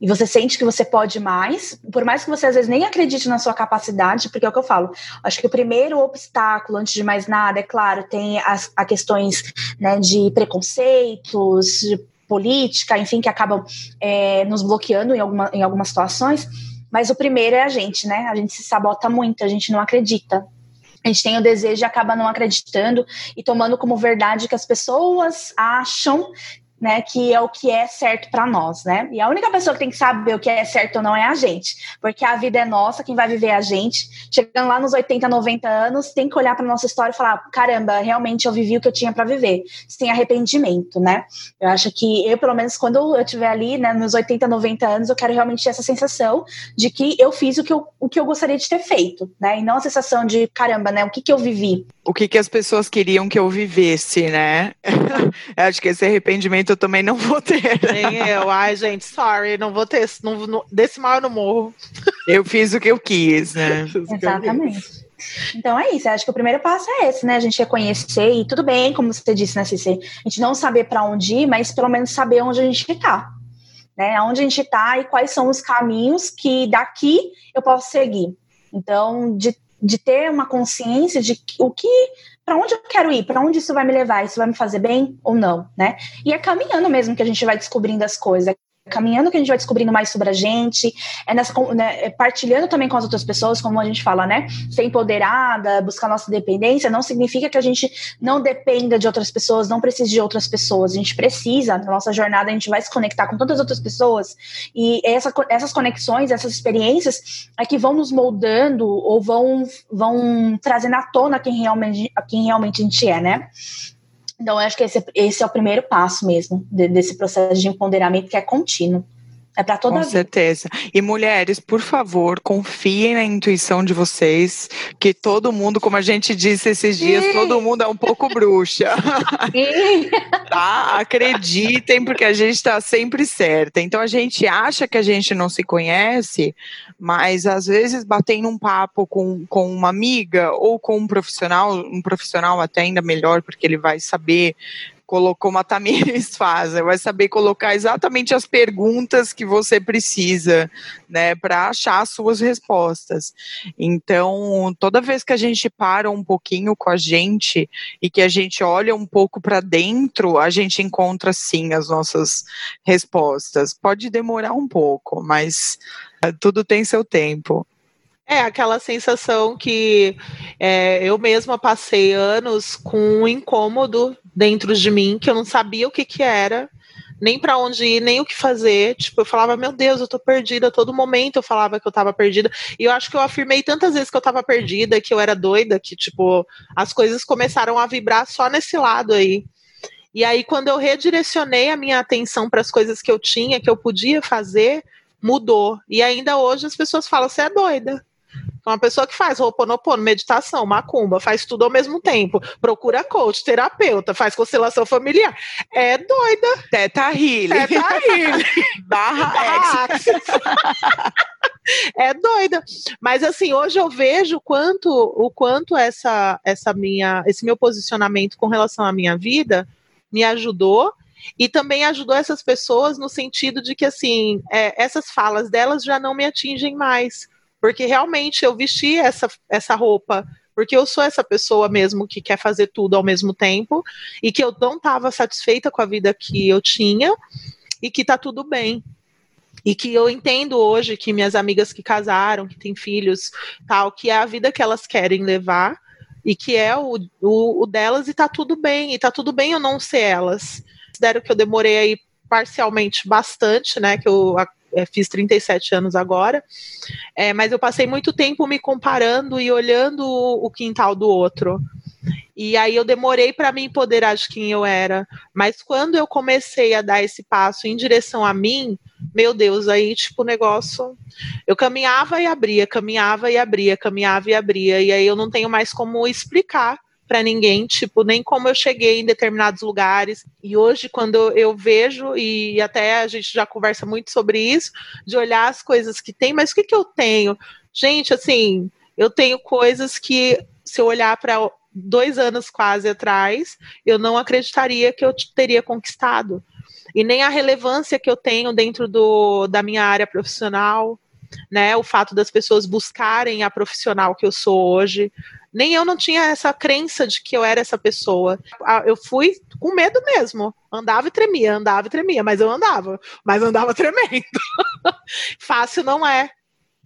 e você sente que você pode mais, por mais que você às vezes nem acredite na sua capacidade, porque é o que eu falo. Acho que o primeiro obstáculo, antes de mais nada, é claro, tem as, as questões né, de preconceitos, de política, enfim, que acabam é, nos bloqueando em, alguma, em algumas situações. Mas o primeiro é a gente, né? A gente se sabota muito, a gente não acredita a gente tem o desejo e acaba não acreditando e tomando como verdade que as pessoas acham né, que é o que é certo para nós, né? E a única pessoa que tem que saber o que é certo ou não é a gente, porque a vida é nossa, quem vai viver é a gente. Chegando lá nos 80, 90 anos, tem que olhar para nossa história e falar: caramba, realmente eu vivi o que eu tinha para viver, sem arrependimento, né? Eu acho que eu, pelo menos, quando eu estiver ali, né, nos 80, 90 anos, eu quero realmente ter essa sensação de que eu fiz o que eu, o que eu gostaria de ter feito, né? E não a sensação de caramba, né? O que, que eu vivi? O que, que as pessoas queriam que eu vivesse, né? acho que esse arrependimento eu também não vou ter. Nem eu. Ai, gente, sorry, não vou ter. Não, não, desse mal eu não morro. Eu fiz o que eu quis, né? Exatamente. Então é isso, acho que o primeiro passo é esse, né? A gente reconhecer, e tudo bem, como você disse, né, Cici? A gente não saber para onde ir, mas pelo menos saber onde a gente está. Né? Onde a gente está e quais são os caminhos que daqui eu posso seguir. Então, de, de ter uma consciência de o que para onde eu quero ir, para onde isso vai me levar, isso vai me fazer bem ou não, né? E é caminhando mesmo que a gente vai descobrindo as coisas, caminhando que a gente vai descobrindo mais sobre a gente, é nessa, né, é partilhando também com as outras pessoas, como a gente fala, né? Ser empoderada, buscar nossa dependência, não significa que a gente não dependa de outras pessoas, não precise de outras pessoas. A gente precisa, na nossa jornada, a gente vai se conectar com tantas outras pessoas, e essa, essas conexões, essas experiências é que vão nos moldando ou vão, vão trazendo à tona quem realmente, quem realmente a gente é, né? Então, eu acho que esse, esse é o primeiro passo mesmo de, desse processo de empoderamento que é contínuo. É para toda Com a certeza. E mulheres, por favor, confiem na intuição de vocês, que todo mundo, como a gente disse esses dias, Sim. todo mundo é um pouco bruxa. Sim. tá? Acreditem, porque a gente está sempre certa. Então a gente acha que a gente não se conhece, mas às vezes batendo um papo com, com uma amiga ou com um profissional, um profissional até ainda melhor, porque ele vai saber colocou uma Tamires faz, vai saber colocar exatamente as perguntas que você precisa, né, para achar as suas respostas. Então, toda vez que a gente para um pouquinho com a gente e que a gente olha um pouco para dentro, a gente encontra sim as nossas respostas. Pode demorar um pouco, mas eh, tudo tem seu tempo. É aquela sensação que é, eu mesma passei anos com um incômodo dentro de mim que eu não sabia o que que era, nem para onde ir, nem o que fazer. Tipo, eu falava, meu Deus, eu tô perdida. A todo momento eu falava que eu tava perdida. E eu acho que eu afirmei tantas vezes que eu tava perdida, que eu era doida, que, tipo, as coisas começaram a vibrar só nesse lado aí. E aí, quando eu redirecionei a minha atenção para as coisas que eu tinha, que eu podia fazer, mudou. E ainda hoje as pessoas falam, você é doida Uma pessoa que faz Ho'oponopono, meditação, macumba, faz tudo ao mesmo tempo, procura coach, terapeuta, faz constelação familiar. É doida. Teta Healing. Teta Healing. Barra é doida. Mas assim, hoje eu vejo quanto, o quanto essa, essa minha, esse meu posicionamento com relação à minha vida me ajudou e também ajudou essas pessoas no sentido de que assim é, essas falas delas já não me atingem mais porque realmente eu vesti essa, essa roupa porque eu sou essa pessoa mesmo que quer fazer tudo ao mesmo tempo e que eu não estava satisfeita com a vida que eu tinha e que tá tudo bem. E que eu entendo hoje que minhas amigas que casaram, que têm filhos, tal, que é a vida que elas querem levar e que é o, o, o delas e tá tudo bem, e tá tudo bem eu não ser elas. Considero que eu demorei aí parcialmente bastante, né, que eu fiz 37 anos agora, é, mas eu passei muito tempo me comparando e olhando o quintal do outro. E aí eu demorei para me empoderar de quem eu era. Mas quando eu comecei a dar esse passo em direção a mim, meu Deus, aí tipo o negócio. Eu caminhava e abria, caminhava e abria, caminhava e abria. E aí eu não tenho mais como explicar para ninguém, tipo, nem como eu cheguei em determinados lugares. E hoje, quando eu vejo, e até a gente já conversa muito sobre isso, de olhar as coisas que tem, mas o que, que eu tenho? Gente, assim, eu tenho coisas que, se eu olhar para dois anos quase atrás, eu não acreditaria que eu teria conquistado. E nem a relevância que eu tenho dentro do, da minha área profissional, né? O fato das pessoas buscarem a profissional que eu sou hoje, nem eu não tinha essa crença de que eu era essa pessoa. Eu fui com medo mesmo. Andava e tremia, andava e tremia, mas eu andava, mas andava tremendo. Fácil não é.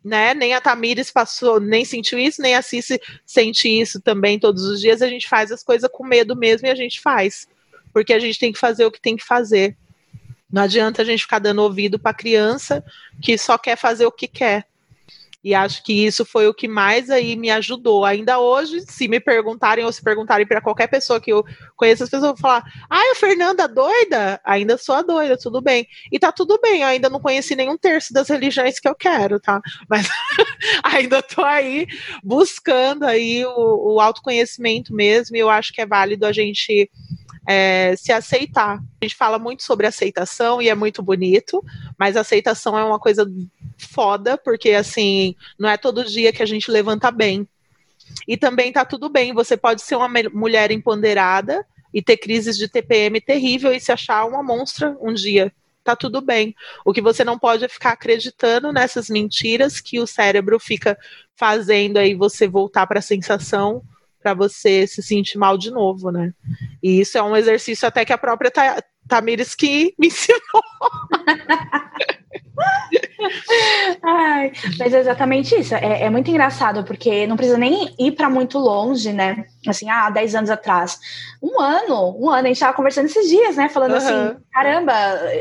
Né? Nem a Tamires passou, nem sentiu isso, nem a Cici sente isso também todos os dias. A gente faz as coisas com medo mesmo e a gente faz. Porque a gente tem que fazer o que tem que fazer. Não adianta a gente ficar dando ouvido para criança que só quer fazer o que quer. E acho que isso foi o que mais aí me ajudou. Ainda hoje, se me perguntarem ou se perguntarem para qualquer pessoa que eu conheço, as pessoas vão falar: "Ah, a Fernanda doida? Ainda sou a doida, tudo bem". E tá tudo bem, eu ainda não conheci nenhum terço das religiões que eu quero, tá? Mas ainda tô aí buscando aí o, o autoconhecimento mesmo, e eu acho que é válido a gente é, se aceitar. A gente fala muito sobre aceitação e é muito bonito, mas aceitação é uma coisa foda, porque assim, não é todo dia que a gente levanta bem. E também tá tudo bem, você pode ser uma mulher empoderada e ter crises de TPM terrível e se achar uma monstra um dia. Tá tudo bem. O que você não pode é ficar acreditando nessas mentiras que o cérebro fica fazendo aí você voltar para a sensação para você se sentir mal de novo, né? E isso é um exercício até que a própria Tamires que me ensinou. Ai, mas é exatamente isso. É, é, muito engraçado, porque não precisa nem ir para muito longe, né? Assim, ah, 10 anos atrás. Um ano, um ano, a gente estava conversando esses dias, né? Falando uhum. assim, caramba,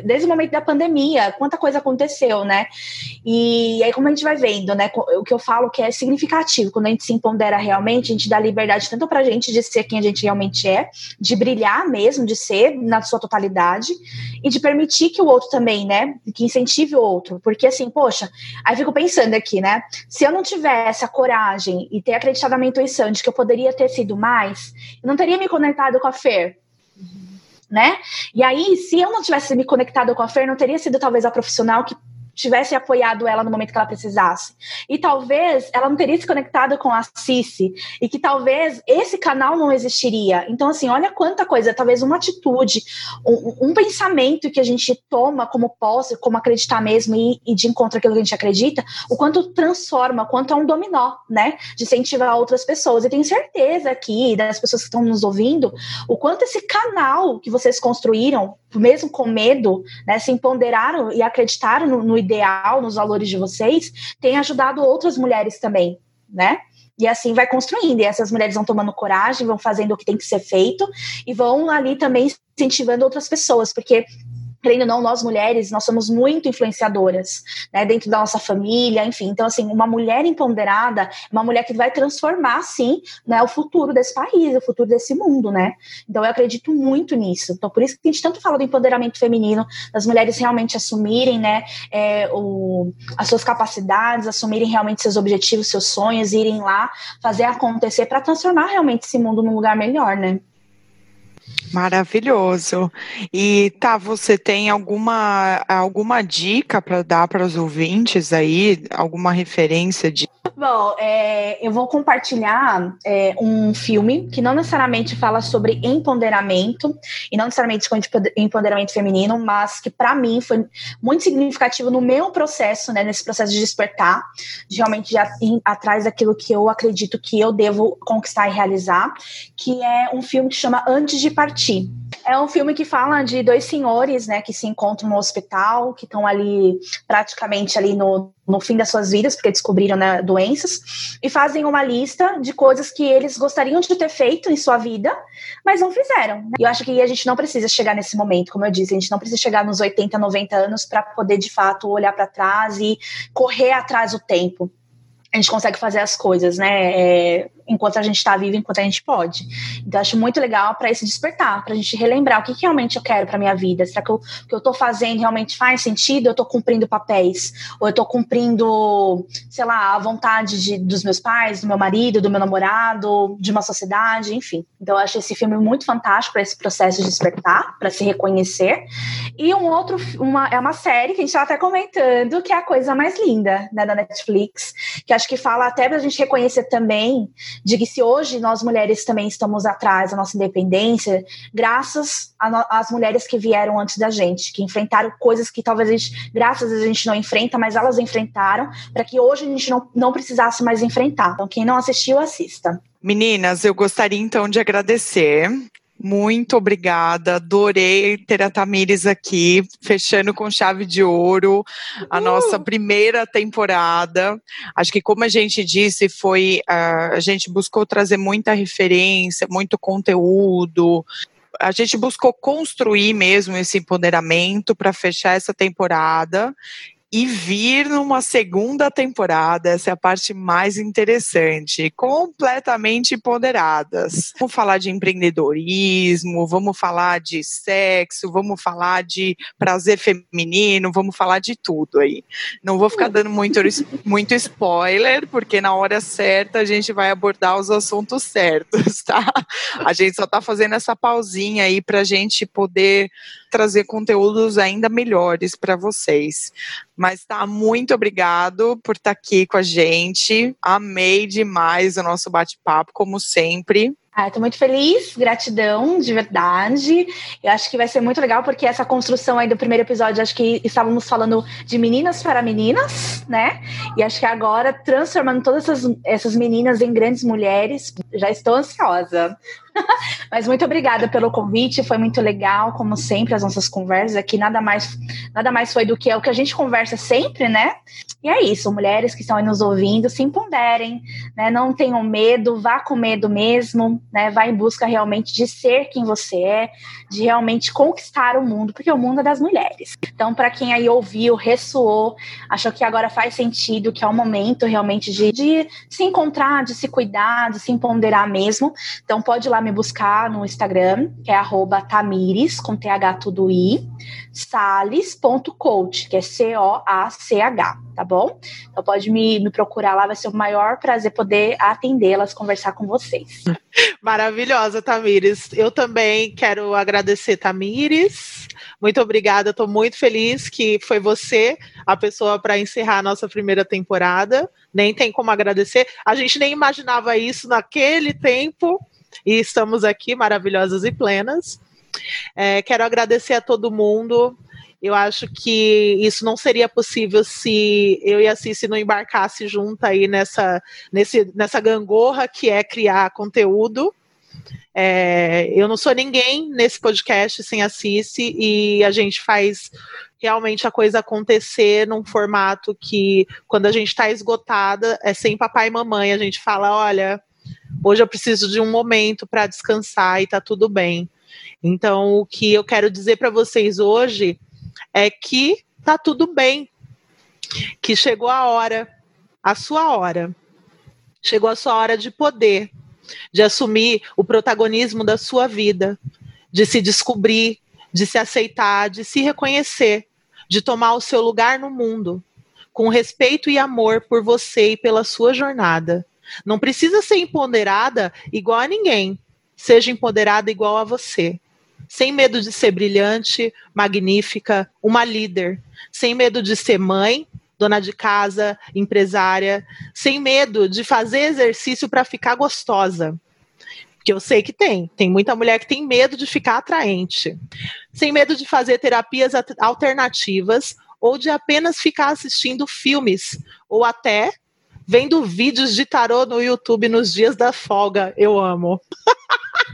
desde o momento da pandemia, quanta coisa aconteceu, né? E aí, como a gente vai vendo, né? O que eu falo que é significativo, quando a gente se empodera realmente, a gente dá liberdade tanto pra gente de ser quem a gente realmente é, de brilhar mesmo, de ser na sua totalidade, e de permitir que o outro também, né? Que incentive o outro. Porque assim, poxa, aí fico pensando aqui, né? Se eu não tivesse a coragem e ter acreditado na minha intuição de que eu poderia ter sido mais, eu não teria me conectado com a Fer. Né? E aí, se eu não tivesse me conectado com a Fer, não teria sido talvez a profissional que tivesse apoiado ela no momento que ela precisasse. E talvez ela não teria se conectado com a Cici, e que talvez esse canal não existiria. Então, assim, olha quanta coisa, talvez uma atitude, um, um pensamento que a gente toma como posse, como acreditar mesmo, e, e de encontro aquilo que a gente acredita, o quanto transforma, quanto é um dominó, né? De incentivar outras pessoas. E tenho certeza aqui, das pessoas que estão nos ouvindo, o quanto esse canal que vocês construíram, mesmo com medo, né, se empoderaram e acreditaram no, no ideal, nos valores de vocês, tem ajudado outras mulheres também, né? E assim vai construindo. E essas mulheres vão tomando coragem, vão fazendo o que tem que ser feito e vão ali também incentivando outras pessoas, porque querendo ou não, nós mulheres, nós somos muito influenciadoras, né, dentro da nossa família, enfim. Então, assim, uma mulher empoderada é uma mulher que vai transformar, sim, né, o futuro desse país, o futuro desse mundo, né. Então, eu acredito muito nisso. Então, por isso que a gente tanto fala do empoderamento feminino, das mulheres realmente assumirem, né, é, o, as suas capacidades, assumirem realmente seus objetivos, seus sonhos, irem lá fazer acontecer para transformar realmente esse mundo num lugar melhor, né. Maravilhoso. E tá, você tem alguma alguma dica para dar para os ouvintes aí, alguma referência de Bom, é, eu vou compartilhar é, um filme que não necessariamente fala sobre empoderamento e não necessariamente sobre empoderamento feminino, mas que para mim foi muito significativo no meu processo, né, nesse processo de despertar, de realmente já ir atrás daquilo que eu acredito que eu devo conquistar e realizar, que é um filme que chama Antes de Partir. É um filme que fala de dois senhores, né, que se encontram no hospital, que estão ali praticamente ali no, no fim das suas vidas, porque descobriram né, doenças, e fazem uma lista de coisas que eles gostariam de ter feito em sua vida, mas não fizeram. Né? E eu acho que a gente não precisa chegar nesse momento, como eu disse, a gente não precisa chegar nos 80, 90 anos para poder de fato olhar para trás e correr atrás do tempo. A gente consegue fazer as coisas, né? É, enquanto a gente está vivo, enquanto a gente pode. Então, acho muito legal para esse despertar, para a gente relembrar o que, que realmente eu quero para minha vida. Será que o que eu estou fazendo realmente faz sentido? Eu estou cumprindo papéis? Ou eu estou cumprindo, sei lá, a vontade de, dos meus pais, do meu marido, do meu namorado, de uma sociedade, enfim. Então, acho esse filme muito fantástico para esse processo de despertar, para se reconhecer. E um outro, uma, é uma série que a gente estava até comentando, que é a coisa mais linda, né, da Netflix, que acho que fala até para a gente reconhecer também de que se hoje nós mulheres também estamos atrás da nossa independência, graças às mulheres que vieram antes da gente, que enfrentaram coisas que talvez a gente, graças a gente não enfrenta, mas elas enfrentaram, para que hoje a gente não, não precisasse mais enfrentar. Então, quem não assistiu, assista. Meninas, eu gostaria então de agradecer muito obrigada, adorei ter a Tamires aqui, fechando com chave de ouro a uh! nossa primeira temporada. Acho que, como a gente disse, foi uh, a gente buscou trazer muita referência, muito conteúdo. A gente buscou construir mesmo esse empoderamento para fechar essa temporada e vir numa segunda temporada, essa é a parte mais interessante, completamente empoderadas. Vamos falar de empreendedorismo, vamos falar de sexo, vamos falar de prazer feminino, vamos falar de tudo aí. Não vou ficar dando muito, muito spoiler, porque na hora certa a gente vai abordar os assuntos certos, tá? A gente só tá fazendo essa pausinha aí pra gente poder trazer conteúdos ainda melhores para vocês. Mas tá, muito obrigado por estar tá aqui com a gente. Amei demais o nosso bate-papo, como sempre. Ah, Estou muito feliz, gratidão, de verdade. Eu acho que vai ser muito legal, porque essa construção aí do primeiro episódio, acho que estávamos falando de meninas para meninas, né? E acho que agora, transformando todas essas, essas meninas em grandes mulheres, já estou ansiosa. Mas muito obrigada pelo convite, foi muito legal, como sempre, as nossas conversas aqui. Nada mais, nada mais foi do que é o que a gente conversa sempre, né? E é isso, mulheres que estão aí nos ouvindo, se empoderem, né? Não tenham medo, vá com medo mesmo, né? Vá em busca realmente de ser quem você é, de realmente conquistar o mundo, porque o mundo é das mulheres. Então, para quem aí ouviu, ressoou, achou que agora faz sentido, que é o momento realmente de, de se encontrar, de se cuidar, de se empoderar mesmo. Então, pode ir lá me buscar no Instagram, que é Tamires, com TH tudo I, sales.coach, que é C-O-A-C-H, tá bom? Então pode me, me procurar lá, vai ser o maior prazer poder atendê-las, conversar com vocês. Maravilhosa, Tamires. Eu também quero agradecer, Tamires. Muito obrigada, estou muito feliz que foi você a pessoa para encerrar a nossa primeira temporada. Nem tem como agradecer. A gente nem imaginava isso naquele tempo e estamos aqui maravilhosas e plenas. É, quero agradecer a todo mundo. Eu acho que isso não seria possível se eu e a Cici não embarcasse junto aí nessa, nesse, nessa gangorra que é criar conteúdo. É, eu não sou ninguém nesse podcast sem a Cici e a gente faz realmente a coisa acontecer num formato que, quando a gente está esgotada, é sem papai e mamãe. A gente fala: olha, hoje eu preciso de um momento para descansar e tá tudo bem. Então, o que eu quero dizer para vocês hoje é que tá tudo bem, que chegou a hora, a sua hora. Chegou a sua hora de poder, de assumir o protagonismo da sua vida, de se descobrir, de se aceitar, de se reconhecer, de tomar o seu lugar no mundo, com respeito e amor por você e pela sua jornada. Não precisa ser empoderada igual a ninguém. Seja empoderada igual a você. Sem medo de ser brilhante, magnífica, uma líder. Sem medo de ser mãe, dona de casa, empresária. Sem medo de fazer exercício para ficar gostosa. Que eu sei que tem. Tem muita mulher que tem medo de ficar atraente. Sem medo de fazer terapias alternativas ou de apenas ficar assistindo filmes ou até vendo vídeos de tarô no YouTube nos dias da folga. Eu amo.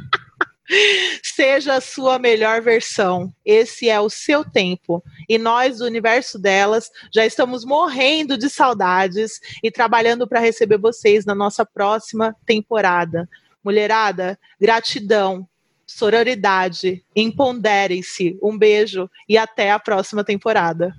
Seja a sua melhor versão. Esse é o seu tempo. E nós, do universo delas, já estamos morrendo de saudades e trabalhando para receber vocês na nossa próxima temporada. Mulherada, gratidão, sororidade, empoderem-se. Um beijo e até a próxima temporada.